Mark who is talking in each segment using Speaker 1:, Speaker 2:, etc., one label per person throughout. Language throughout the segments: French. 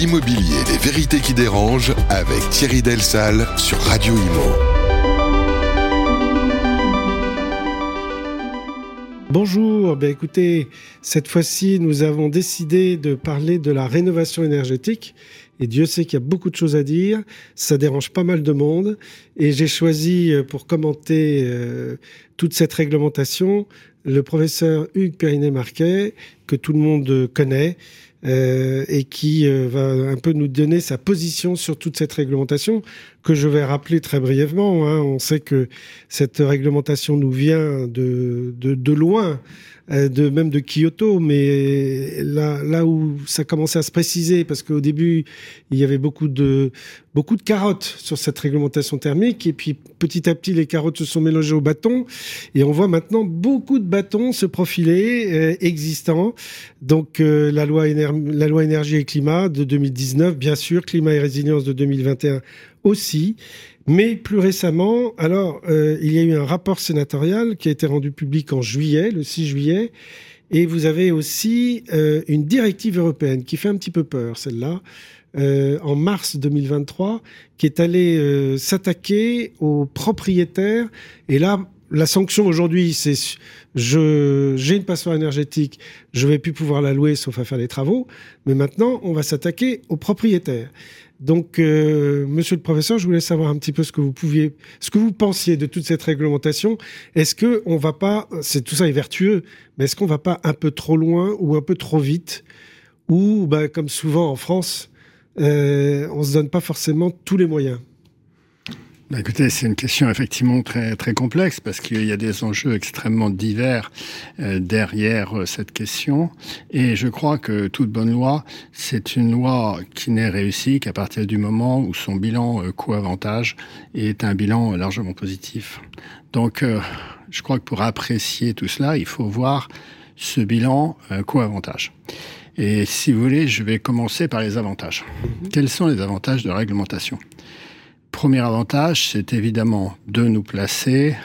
Speaker 1: L'immobilier, les vérités qui dérangent avec Thierry Delsal sur Radio Imo.
Speaker 2: Bonjour, ben écoutez, cette fois-ci nous avons décidé de parler de la rénovation énergétique et Dieu sait qu'il y a beaucoup de choses à dire, ça dérange pas mal de monde et j'ai choisi euh, pour commenter euh, toute cette réglementation le professeur Hugues Périnet-Marquet que tout le monde connaît et qui euh, va un peu nous donner sa position sur toute cette réglementation que je vais rappeler très brièvement. Hein. On sait que cette réglementation nous vient de, de, de loin euh, de même de Kyoto, mais là, là où ça commençait à se préciser, parce qu'au début, il y avait beaucoup de, beaucoup de carottes sur cette réglementation thermique, et puis petit à petit, les carottes se sont mélangées aux bâtons, et on voit maintenant beaucoup de bâtons se profiler euh, existants. Donc euh, la, loi la loi énergie et climat de 2019, bien sûr, climat et résilience de 2021 aussi. Mais plus récemment, alors, euh, il y a eu un rapport sénatorial qui a été rendu public en juillet, le 6 juillet, et vous avez aussi euh, une directive européenne qui fait un petit peu peur, celle-là, euh, en mars 2023, qui est allée s'attaquer aux propriétaires. Et là, la sanction aujourd'hui, c'est j'ai une passoire énergétique, je vais plus pouvoir la louer sauf à faire les travaux. Mais maintenant, on va s'attaquer aux propriétaires. Donc, euh, monsieur le professeur, je voulais savoir un petit peu ce que vous pouviez, ce que vous pensiez de toute cette réglementation. Est-ce que on va pas, c'est tout ça est vertueux, mais est-ce qu'on va pas un peu trop loin ou un peu trop vite, ou bah, comme souvent en France, euh, on se donne pas forcément tous les moyens?
Speaker 3: Bah, écoutez, c'est une question effectivement très très complexe parce qu'il y a des enjeux extrêmement divers euh, derrière euh, cette question. Et je crois que toute bonne loi, c'est une loi qui n'est réussie qu'à partir du moment où son bilan euh, coût-avantage est un bilan largement positif. Donc, je crois que pour apprécier tout cela, il faut voir ce bilan coût-avantage. Et si vous voulez, je vais commencer par les avantages. Mm-hmm. Quels sont les avantages de réglementation? Premier avantage, c'est évidemment de nous placer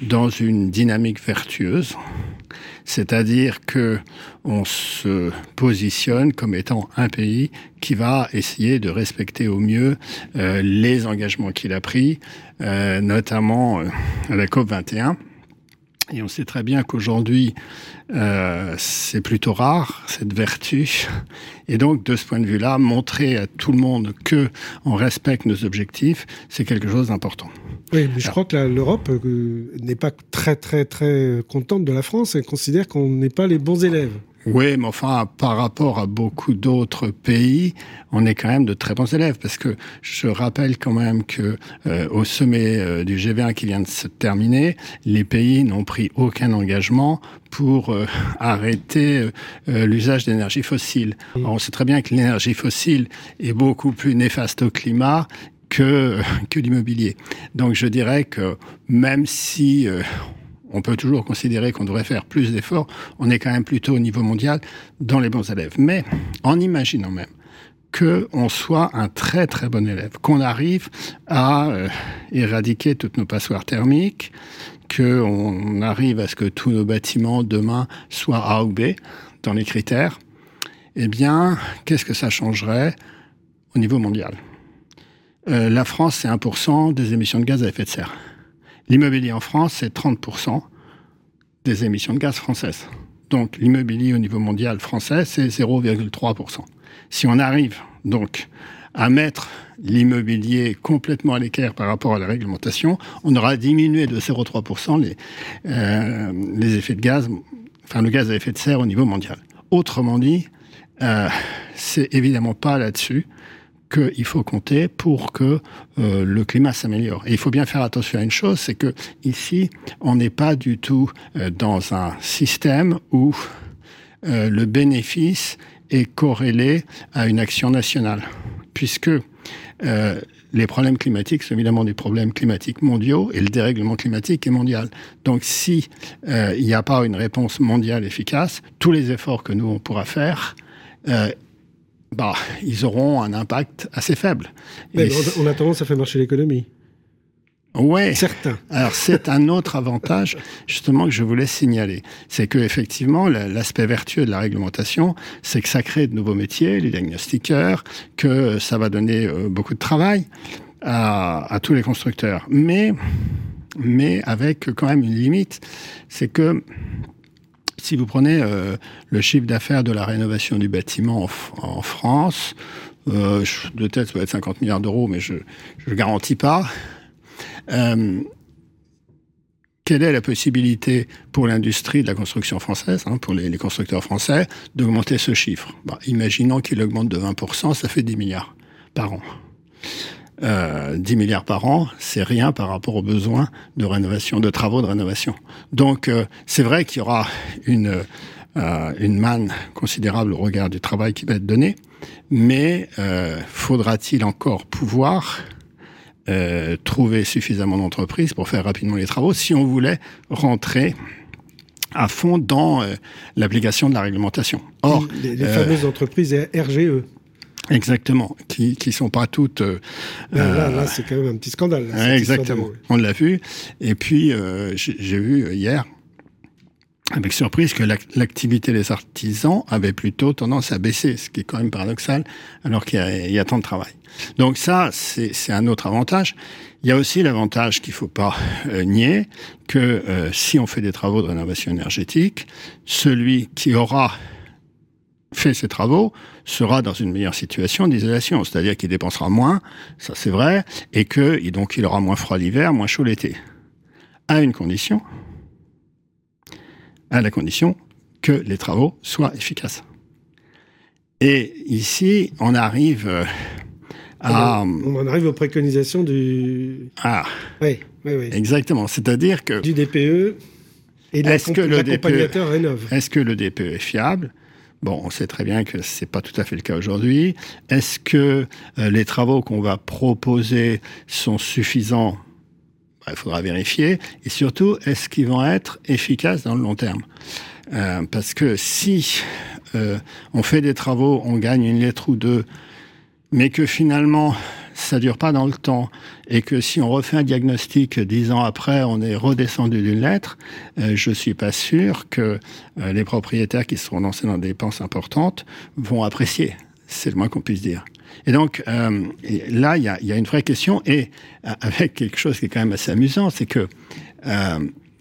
Speaker 3: dans une dynamique vertueuse, c'est-à-dire que on se positionne comme étant un pays qui va essayer de respecter au mieux euh, les engagements qu'il a pris, euh, notamment euh, à la COP 21 et on sait très bien qu'aujourd'hui, euh, c'est plutôt rare, cette vertu. Et donc, de ce point de vue-là, montrer à tout le monde que on respecte nos objectifs, c'est quelque chose d'important.
Speaker 2: Oui, mais je crois que l'Europe euh, n'est pas très, très, très contente de la France et considère qu'on n'est pas les bons élèves.
Speaker 3: Oui, mais enfin, par rapport à beaucoup d'autres pays, on est quand même de très bons élèves, parce que je rappelle quand même que euh, au sommet euh, du G20 qui vient de se terminer, les pays n'ont pris aucun engagement pour euh, arrêter l'usage d'énergie fossile. on sait très bien que l'énergie fossile est beaucoup plus néfaste au climat que, que l'immobilier. Donc je dirais que même si on peut toujours considérer qu'on devrait faire plus d'efforts, on est quand même plutôt au niveau mondial dans les bons élèves. Mais en imaginant même qu'on soit un très très bon élève, qu'on arrive à euh, éradiquer toutes nos passoires thermiques, qu'on arrive à ce que tous nos bâtiments demain soient A ou B dans les critères, eh bien, qu'est-ce que ça changerait au niveau mondial? Euh, La France, c'est 1% des émissions de gaz à effet de serre. L'immobilier en France, c'est 30% des émissions de gaz françaises. Donc l'immobilier au niveau mondial français, c'est 0,3%. Si on arrive donc à mettre l'immobilier complètement à l'équerre par rapport à la réglementation, on aura diminué de 0,3% les, euh, les effets de gaz, enfin le gaz à effet de serre au niveau mondial. Autrement dit, euh, c'est évidemment pas là-dessus qu'il faut compter pour que euh, le climat s'améliore. Et il faut bien faire attention à une chose, c'est que ici, on n'est pas du tout euh, dans un système où euh, le bénéfice est corrélé à une action nationale, puisque les problèmes climatiques sont évidemment des problèmes climatiques mondiaux et le dérèglement climatique est mondial. Donc si n'y a pas une réponse mondiale efficace, tous les efforts que nous on pourra faire bah, ils auront un impact assez faible.
Speaker 2: Mais on a tendance à faire marcher l'économie.
Speaker 3: Ouais.
Speaker 2: Certains.
Speaker 3: Alors c'est un autre avantage justement que je voulais signaler, c'est que effectivement l'aspect vertueux de la réglementation, c'est que ça crée de nouveaux métiers, les diagnostiqueurs, que ça va donner euh, beaucoup de travail à, à, tous les constructeurs, mais mais avec quand même une limite, c'est que si vous prenez euh, le chiffre d'affaires de la rénovation du bâtiment en, France, euh, de tête ça va être 50 milliards d'euros, mais je ne garantis pas. Euh, quelle est la possibilité pour l'industrie de la construction française, hein, pour les, constructeurs français, d'augmenter ce chiffre? Bah, Imaginons qu'il augmente de 20%, ça fait 10 milliards par an. Euh, 10 milliards par an, c'est rien par rapport aux besoins de rénovation, de travaux de rénovation. Donc euh, c'est vrai qu'il y aura une, euh, une manne considérable au regard du travail qui va être donné, mais euh, faudra-t-il encore pouvoir euh, trouver suffisamment d'entreprises pour faire rapidement les travaux si on voulait rentrer à fond dans euh, l'application de la réglementation?
Speaker 2: Or, les, euh, fameuses entreprises RGE.
Speaker 3: Exactement, qui qui sont pas toutes. Euh,
Speaker 2: là, là c'est quand même un petit scandale.
Speaker 3: exactement, on l'a vu. Et puis j'ai vu hier avec surprise que l'activité des artisans avait plutôt tendance à baisser, ce qui est quand même paradoxal, alors qu'il y, y, a tant de travail. Donc ça, c'est un autre avantage. Il y a aussi l'avantage qu'il faut pas euh, nier, que euh, si on fait des travaux de rénovation énergétique, celui qui aura fait ces travaux sera dans une meilleure situation d'isolation, c'est-à-dire qu'il dépensera moins, ça c'est vrai, et que donc il aura moins froid l'hiver, moins chaud l'été, à une condition, à la condition que les travaux soient efficaces. Et ici, on arrive euh, à...
Speaker 2: On en arrive aux préconisations du...
Speaker 3: Ah,
Speaker 2: oui, oui, oui.
Speaker 3: exactement. C'est-à-dire que...
Speaker 2: Du DPE et de l'accompagnateur rénove.
Speaker 3: Est-ce que le DPE est fiable? Bon, on sait très bien que c'est pas tout à fait le cas aujourd'hui. Est-ce que euh, les travaux qu'on va proposer sont suffisants? Il faudra vérifier. Et surtout, est-ce qu'ils vont être efficaces dans le long terme? Euh, Parce que si euh, on fait des travaux, on gagne une lettre ou deux, mais que finalement ça dure pas dans le temps et que si on refait un diagnostic dix ans après, on est redescendu d'une lettre, euh, je suis pas sûr que euh, les propriétaires qui seront lancés dans des dépenses importantes vont apprécier. C'est le moins qu'on puisse dire. Et donc euh, là, il y a, une vraie question, et euh, avec quelque chose qui est quand même assez amusant, c'est que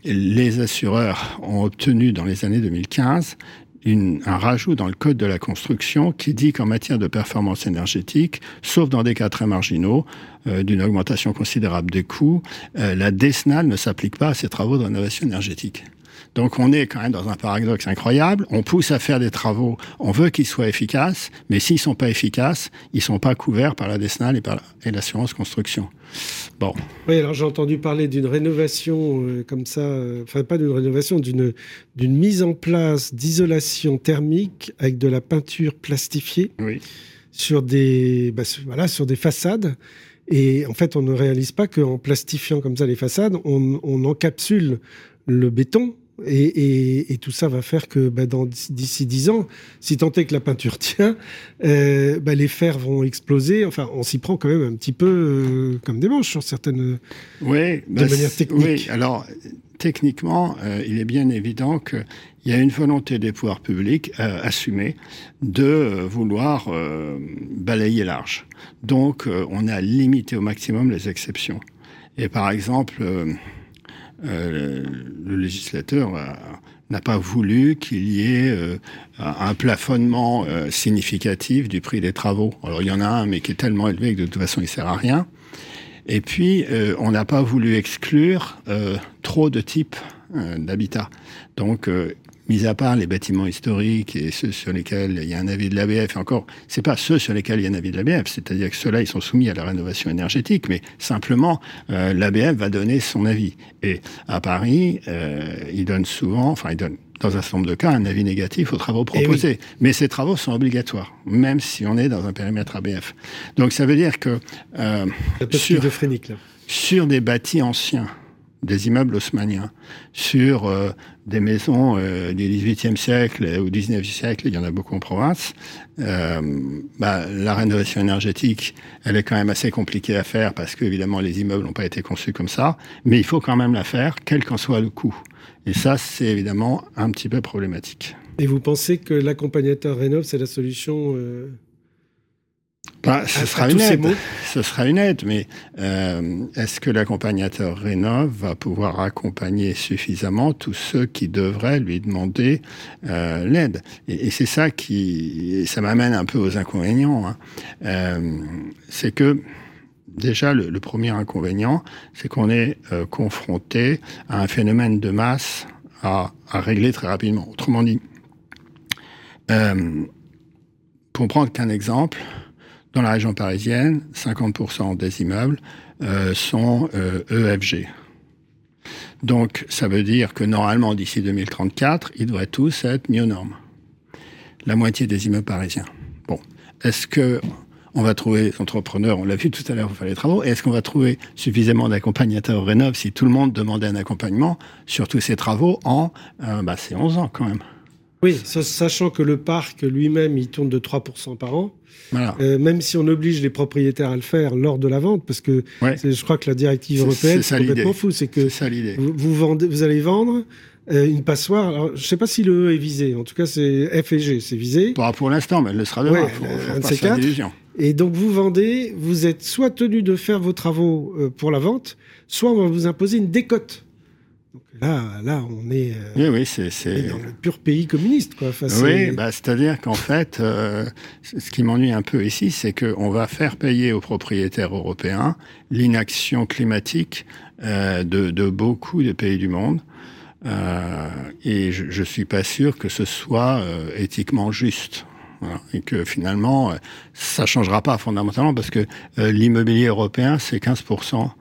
Speaker 3: les assureurs ont obtenu dans les années 2015 un rajout dans le code de la construction qui dit qu'en matière de performance énergétique, sauf dans des cas très marginaux, euh, d'une augmentation considérable des coûts, euh, la DESNAL ne s'applique pas à ces travaux de rénovation énergétique. Donc on est quand même dans un paradoxe incroyable. On pousse à faire des travaux, on veut qu'ils soient efficaces, mais s'ils sont pas efficaces, ils sont pas couverts par la DESNAL et par l'assurance construction. Bon.
Speaker 2: Oui, alors j'ai entendu parler d'une rénovation euh, comme ça, euh, enfin pas d'une rénovation, d'une d'une mise en place d'isolation thermique avec de la peinture plastifiée
Speaker 3: oui.
Speaker 2: sur des bah, voilà sur des façades. Et en fait, on ne réalise pas qu'en plastifiant comme ça les façades, on, on encapsule le béton et, et, et, tout ça va faire que bah, d'ici dix ans, si tant est que la peinture tient, euh, bah, les fers vont exploser. Enfin, on s'y prend quand même un petit peu euh, comme des manches sur certaines
Speaker 3: oui,
Speaker 2: de bah, manière technique.
Speaker 3: Oui, alors techniquement, euh, il est bien évident qu'il y a une volonté des pouvoirs publics assumée de vouloir balayer large. Donc, on a limité au maximum les exceptions. Et par exemple, euh, le législateur n'a pas voulu qu'il y ait euh, un plafonnement euh, significatif du prix des travaux. Alors il y en a un, mais qui est tellement élevé que de toute façon il sert à rien. Et puis euh, on n'a pas voulu exclure euh, trop de types euh, d'habitat. Donc mis à part les bâtiments historiques et ceux sur lesquels il y a un avis de l'ABF, encore, c'est pas ceux sur lesquels il y a un avis de l'ABF, c'est-à-dire que ceux-là, ils sont soumis à la rénovation énergétique, mais simplement, euh, l'ABF va donner son avis. Et à Paris, euh, il donne souvent, enfin, il donne dans un certain nombre de cas, un avis négatif aux travaux proposés. Oui. Mais ces travaux sont obligatoires, même si on est dans un périmètre ABF. Donc ça veut dire que...
Speaker 2: Euh, là.
Speaker 3: sur des bâtis anciens, des immeubles haussmanniens sur euh, des maisons euh, du XVIIIe siècle ou XIXe siècle, il y en a beaucoup en province, euh, bah, la rénovation énergétique, elle est quand même assez compliquée à faire parce que évidemment les immeubles n'ont pas été conçus comme ça, mais il faut quand même la faire, quel qu'en soit le coût. Et ça, c'est évidemment un petit peu problématique.
Speaker 2: Et vous pensez que l'accompagnateur rénov, c'est la solution euh,
Speaker 3: bah, ce, sera une aide. ce sera une aide, mais euh, est-ce que l'accompagnateur rénov va pouvoir accompagner suffisamment tous ceux qui devraient lui demander euh, l'aide? Et, et c'est ça qui, ça m'amène un peu aux inconvénients. Hein. Euh, c'est que déjà le, le, premier inconvénient, c'est qu'on est, confronté à un phénomène de masse à, à régler très rapidement. Autrement dit, pour prendre qu'un exemple, dans la région parisienne, 50% des immeubles euh, sont euh, EFG. Donc, ça veut dire que normalement, d'ici 2034, ils devraient tous être mis aux normes. La moitié des immeubles parisiens. Bon. Est-ce que on va trouver entrepreneurs, on l'a vu tout à l'heure, vous faire les travaux, est-ce qu'on va trouver suffisamment d'accompagnateurs rénov si tout le monde demandait un accompagnement sur tous ces travaux en, euh, bah, c'est 11 ans quand même?
Speaker 2: Oui, sachant que le parc lui-même, il tourne de 3% par an. Voilà. Euh, même si on oblige les propriétaires à le faire lors de la vente, parce que ouais. je crois que la directive européenne, c'est complètement fou. C'est que vous, vous, vendez, vous allez vendre euh, une passoire. Alors, je ne sais pas si le E est visé. En tout cas, c'est F et G, c'est visé.
Speaker 3: Pas pour l'instant, mais elle le sera demain. Ouais, faut, faut
Speaker 2: pas se et donc, vous vendez, vous êtes soit tenu de faire vos travaux euh, pour la vente, soit on va vous imposer une décote. Là, là, on est, euh,
Speaker 3: oui,
Speaker 2: dans le pur pays communiste. Quoi.
Speaker 3: Enfin, oui, bah, c'est-à-dire qu'en fait, euh, ce qui m'ennuie un peu ici, c'est qu'on va faire payer aux propriétaires européens l'inaction climatique euh, de, de, beaucoup de pays du monde. Euh, et je ne suis pas sûr que ce soit éthiquement juste. Voilà. Et que finalement, ça changera pas fondamentalement parce que l'immobilier européen, c'est 15%.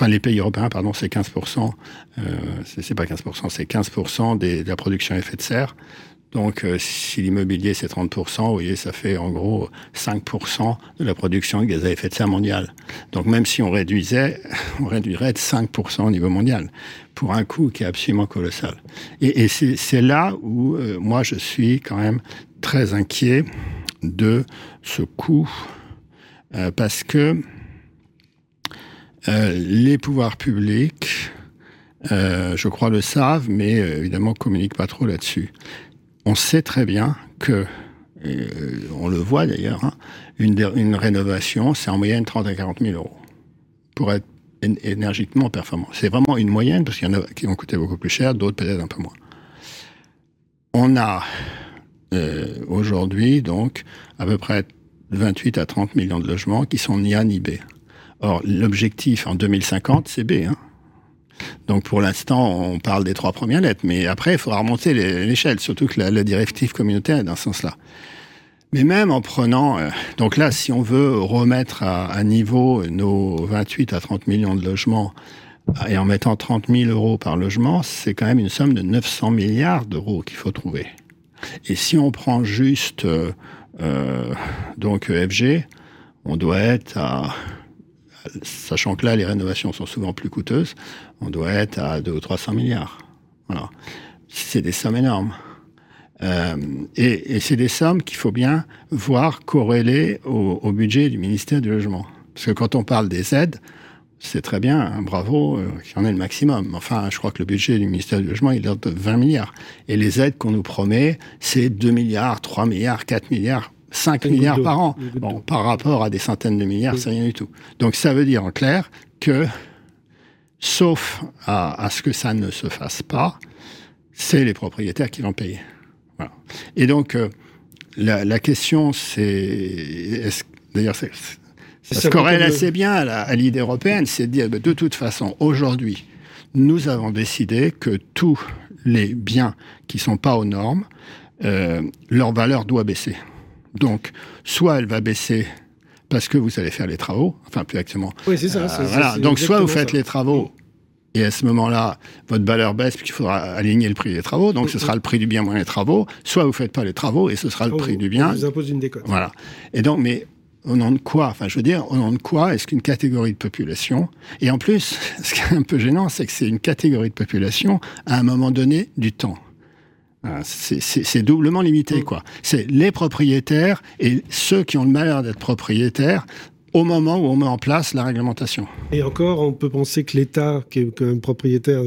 Speaker 3: Enfin, les pays européens, pardon, c'est 15%. Euh, c'est pas 15%, c'est 15% des, de la production effet de serre. Donc, euh, si l'immobilier c'est 30%, vous voyez, ça fait en gros 5% de la production de gaz à effet de serre mondiale. Donc, même si on réduisait, on réduirait de 5% au niveau mondial pour un coût qui est absolument colossal. Et, et c'est là où euh, moi je suis quand même très inquiet de ce coût euh, parce que euh, les pouvoirs publics, euh, je crois, le savent, mais euh, évidemment communiquent pas trop là-dessus. On sait très bien que, on le voit d'ailleurs, hein, une, rénovation, c'est en moyenne 30 à 40 000 euros pour être énergiquement performant. C'est vraiment une moyenne, parce qu'il y en a qui ont coûté beaucoup plus cher, d'autres peut-être un peu moins. On a aujourd'hui donc à peu près 28 à 30 millions de logements qui sont ni A ni B. Or, l'objectif en 2050, c'est B. Hein. Donc pour l'instant, on parle des trois premières lettres, mais après, il faudra remonter l'échelle, surtout que la, directive communautaire est dans ce sens-là. Mais même en prenant, euh, donc là, si on veut remettre à, à, niveau nos 28 à 30 millions de logements et en mettant 30 000 euros par logement, c'est quand même une somme de 900 milliards d'euros qu'il faut trouver. Et si on prend juste euh, euh, donc EFG, on doit être à sachant que là, les rénovations sont souvent plus coûteuses, on doit être à 2 ou 300 milliards. C'est des sommes énormes. Euh, et, c'est des sommes qu'il faut bien voir corrélées au, au, budget du ministère du Logement. Parce que quand on parle des aides, c'est très bien, hein, bravo, euh, qu'il y en ait le maximum. Enfin, je crois que le budget du ministère du Logement, il est de 20 milliards. Et les aides qu'on nous promet, c'est 2 milliards, 3 milliards, 4 milliards 5 milliards par an. Bon, par rapport à des centaines de milliards, oui. c'est rien du tout. Donc ça veut dire en clair que, sauf à, à, ce que ça ne se fasse pas, c'est les propriétaires qui vont payer. Voilà. Et donc, euh, la, la, question, c'est... D'ailleurs, ça se corrèle assez bien à l'idée européenne, c'est de dire, de toute façon, aujourd'hui, nous avons décidé que tous les biens qui ne sont pas aux normes, euh, leur valeur doit baisser. Donc, soit elle va baisser parce que vous allez faire les travaux, enfin plus exactement.
Speaker 2: Oui, c'est ça.
Speaker 3: Euh, voilà. Donc, soit vous faites ça. les travaux et à ce moment-là, votre valeur baisse puisqu'il faudra aligner le prix des travaux, donc ce sera le prix du bien moins les travaux. Soit vous faites pas les travaux et ce sera le oh, prix du bien.
Speaker 2: On vous impose une décote.
Speaker 3: Voilà. Et donc, mais au nom de quoi Enfin, je veux dire, au nom de quoi est-ce qu'une catégorie de population, et en plus, ce qui est un peu gênant, c'est que c'est une catégorie de population à un moment donné du temps. C'est doublement limité, mm. quoi. C'est les propriétaires et ceux qui ont le malheur d'être propriétaires au moment où on met en place la réglementation.
Speaker 2: Et encore, on peut penser que l'État, qui est quand même propriétaire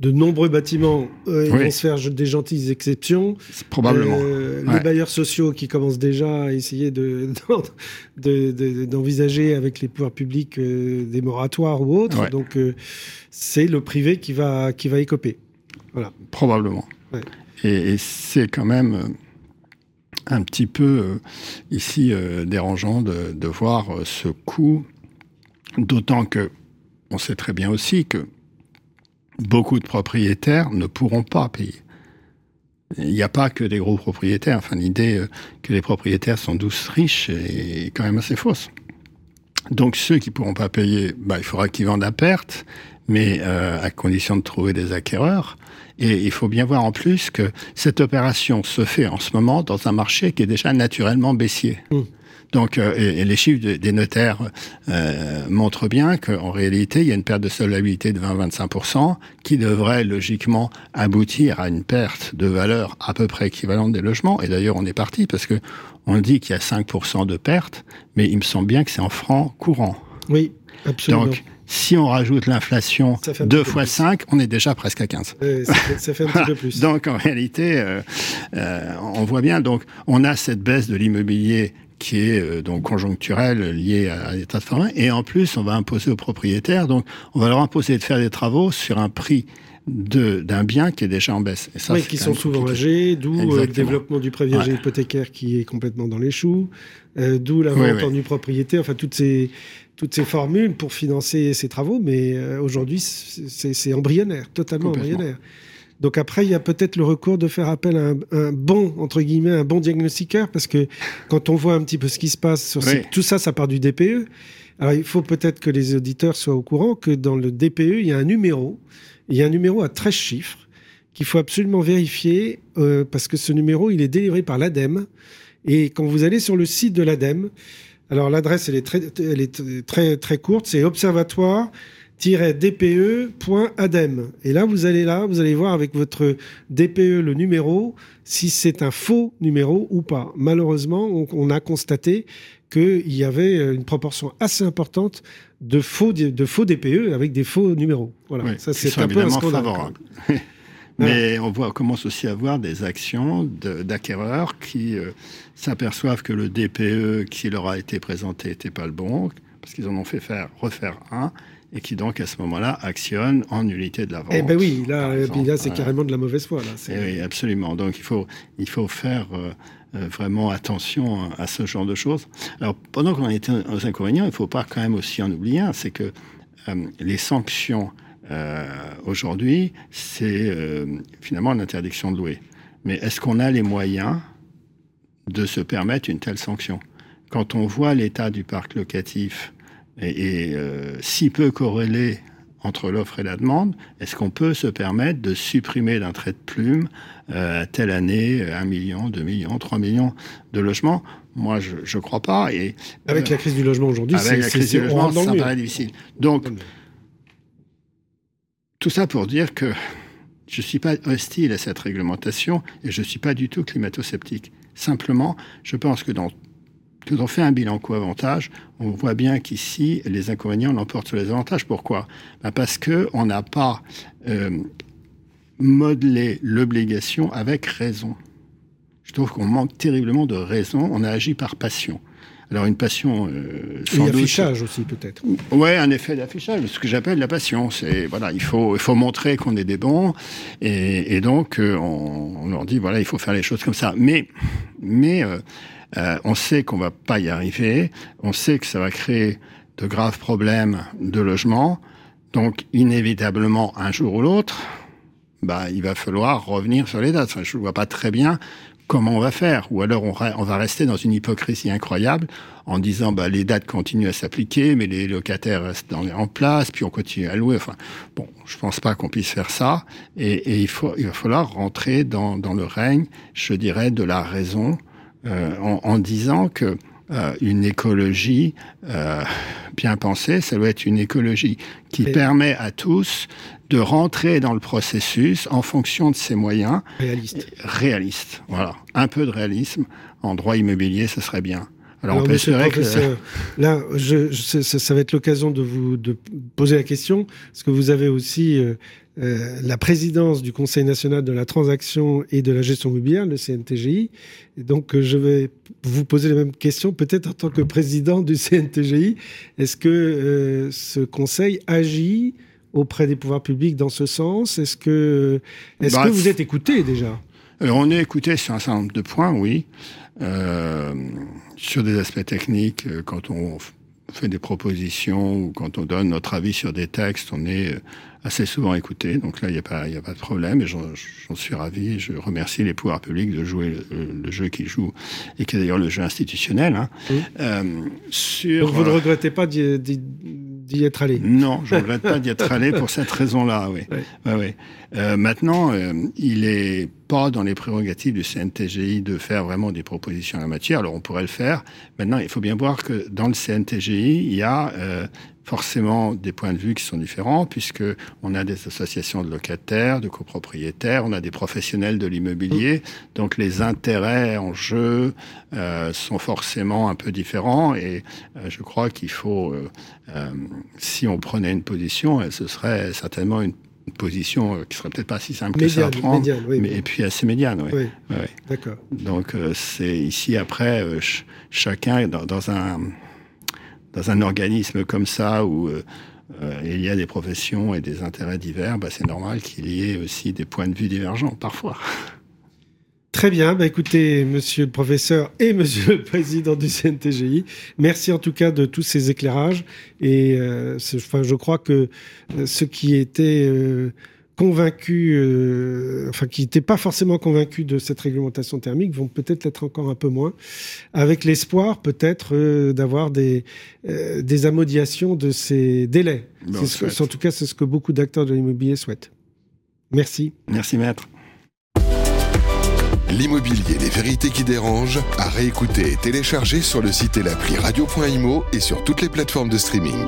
Speaker 2: de nombreux bâtiments euh, vont se faire des gentilles exceptions.
Speaker 3: Probablement. Euh,
Speaker 2: les bailleurs sociaux qui commencent déjà à essayer d'envisager de, avec les pouvoirs publics euh, des moratoires ou autres. Donc c'est le privé qui va, qui va écoper. Voilà.
Speaker 3: Probablement. Et, c'est quand même un petit peu ici dérangeant de, voir ce coût, d'autant que on sait très bien aussi que beaucoup de propriétaires ne pourront pas payer. Il n'y a pas que des gros propriétaires. Enfin, l'idée euh, que les propriétaires sont douces riches est quand même assez fausse. Donc ceux qui pourront pas payer, bah, il faudra qu'ils vendent à perte, mais euh, à condition de trouver des acquéreurs. Et il faut bien voir en plus que cette opération se fait en ce moment dans un marché qui est déjà naturellement baissier. Mmh. Donc, euh, et, les chiffres des notaires euh, montrent bien qu'en réalité, il y a une perte de solvabilité de 20-25% qui devrait logiquement aboutir à une perte de valeur à peu près équivalente des logements. Et d'ailleurs, on est parti parce que on dit qu'il y a 5% de perte, mais il me semble bien que c'est en francs courants.
Speaker 2: Oui, absolument.
Speaker 3: Donc, si on rajoute l'inflation 2 fois 5, on est déjà presque à 15.
Speaker 2: ça, fait, un petit peu plus.
Speaker 3: donc en réalité, euh, euh, on voit bien, donc on a cette baisse de l'immobilier qui est euh, donc conjoncturel lié à, l'état de forêt. Et en plus, on va imposer aux propriétaires, donc on va leur imposer de faire des travaux sur un prix d'un bien qui est déjà en baisse.
Speaker 2: Et ça, oui, qui sont souvent âgés, d'où le développement du prêt hypothécaire qui est complètement dans les choux, euh, d'où la vente en propriété, enfin toutes ces, toutes ces formules pour financer ces travaux, mais aujourd'hui c'est embryonnaire, totalement embryonnaire. Donc après, il y a peut-être le recours de faire appel à un, bon, entre guillemets, un bon diagnostiqueur, parce que quand on voit un petit peu ce qui se passe, sur tout ça, ça part du DPE. Alors il faut peut-être que les auditeurs soient au courant que dans le DPE, il y a un numéro, il y a un numéro à 13 chiffres qu'il faut absolument vérifier, euh, parce que ce numéro, il est délivré par l'ADEME. Et quand vous allez sur le site de l'ADEME, alors l'adresse, elle est très, elle est très, très courte, c'est observatoire dpe.adem. Et là, vous allez là, vous allez voir avec votre DPE le numéro, si c'est un faux numéro ou pas. Malheureusement, on, a constaté qu'il y avait une proportion assez importante de faux, de faux DPE avec des faux numéros.
Speaker 3: Voilà, ça c'est un peu un scandale. Mais on voit, commence aussi à voir des actions d'acquéreurs qui euh, s'aperçoivent que le DPE qui leur a été présenté n'était pas le bon, parce qu'ils en ont fait faire refaire un, et qui donc à ce moment-là actionne en nullité de la vente.
Speaker 2: Eh ben oui, là, là c'est carrément de la mauvaise foi. Là.
Speaker 3: Eh oui, absolument. Donc il faut, il faut faire euh, euh, vraiment attention à ce genre de choses. Alors pendant qu'on est aux inconvénients, il ne faut pas quand même aussi en oublier un, c'est que euh, les sanctions aujourd'hui, c'est finalement l'interdiction de louer. Mais est-ce qu'on a les moyens de se permettre une telle sanction? Quand on voit l'état du parc locatif et, euh, si peu corrélé entre l'offre et la demande, est-ce qu'on peut se permettre de supprimer d'un trait de plume euh, telle année 1 million, 2 millions, 3 millions de logements? Moi, je ne crois pas. Et,
Speaker 2: avec la crise du logement aujourd'hui,
Speaker 3: c'est la crise du logement, ça paraît difficile. Donc, tout ça pour dire que je ne suis pas hostile à cette réglementation et je ne suis pas du tout climato-sceptique. Simplement, je pense que dans quand on fait un bilan coût-avantage, on voit bien qu'ici, les inconvénients l'emportent sur les avantages. Pourquoi? Ben Parce qu'on n'a pas euh, modelé l'obligation avec raison. Je trouve qu'on manque terriblement de raison. On a agi par passion. Alors une passion.
Speaker 2: Euh, sans Et affichage aussi peut-être.
Speaker 3: Ouais, un effet d'affichage, ce que j'appelle la passion. C'est voilà, il faut il faut montrer qu'on est des bons, et, et donc euh, on, on, leur dit voilà, il faut faire les choses comme ça. Mais mais euh, euh, on sait qu'on va pas y arriver. On sait que ça va créer de graves problèmes de logement. Donc, inévitablement, un jour ou l'autre, bah, il va falloir revenir sur les dates. je ne vois pas très bien comment on va faire? Ou alors, on, va rester dans une hypocrisie incroyable en disant, bah, les dates continuent à s'appliquer, mais les locataires restent en place, puis on continue à louer. Enfin, bon, je pense pas qu'on puisse faire ça. Et, il, faut, il va falloir rentrer dans, le règne, je dirais, de la raison, euh, en, en, disant que euh, une écologie euh, bien pensée, ça doit être une écologie qui permet à tous de rentrer dans le processus en fonction de ses moyens.
Speaker 2: Réaliste.
Speaker 3: Réaliste, voilà. Un peu de réalisme en droit immobilier, ce serait bien.
Speaker 2: Alors, on peut que... là, je, ça, va être l'occasion de vous de poser la question, parce que vous avez aussi euh, euh, la présidence du Conseil national de la transaction et de la gestion immobilière, le CNTGI. Et donc, euh, je vais vous poser la même question, peut-être en tant que président du CNTGI. Est-ce que ce conseil agit auprès des pouvoirs publics dans ce sens? Est-ce que, est-ce bah, que vous êtes écouté déjà?
Speaker 3: On est écouté sur un certain nombre de points, oui. Euh, sur des aspects techniques, euh, quand on fait des propositions ou quand on donne notre avis sur des textes, on est euh, assez souvent écouté. Donc là, il n'y a, pas, a pas de problème et j'en suis ravi. Je remercie les pouvoirs publics de jouer le, jeu qu'ils jouent et qui est d'ailleurs le jeu institutionnel. Hein.
Speaker 2: sur, Donc vous ne regrettez pas d'y être allé?
Speaker 3: Non, je ne regrette pas d'y être allé pour cette raison-là, oui. Ouais. Euh, maintenant, euh, il n'est pas dans les prérogatives du CNTGI de faire vraiment des propositions en la matière. Alors on pourrait le faire. Maintenant, il faut bien voir que dans le CNTGI, il y a euh, forcément des points de vue qui sont différents, puisque on a des associations de locataires, de copropriétaires, on a des professionnels de l'immobilier, donc les intérêts en jeu euh, sont forcément un peu différents, et euh, je crois qu'il faut, euh, euh, si on prenait une position, ce serait certainement une position qui serait peut-être pas si simple que ça à prendre, mais, et puis assez médiane. Oui.
Speaker 2: oui. D'accord.
Speaker 3: Donc c'est ici après chacun dans, dans un dans un organisme comme ça où euh, euh, il y a des professions et des intérêts divers, bah, c'est normal qu'il y ait aussi des points de vue divergents parfois.
Speaker 2: Très bien, bah écoutez, monsieur le professeur et monsieur le président du CNTGI, merci en tout cas de tous ces éclairages. Et euh, je crois que ce qui était convaincus, euh, enfin qui n'étaient pas forcément convaincus de cette réglementation thermique, vont peut-être l'être encore un peu moins, avec l'espoir peut-être euh, d'avoir des, euh, des amodiations de ces délais. Ben, en tout cas, c'est ce que beaucoup d'acteurs de l'immobilier souhaitent. Merci.
Speaker 3: Merci maître.
Speaker 1: L'immobilier, les vérités qui dérangent, à réécouter et télécharger sur le site et l'appli radio.imo et sur toutes les plateformes de streaming.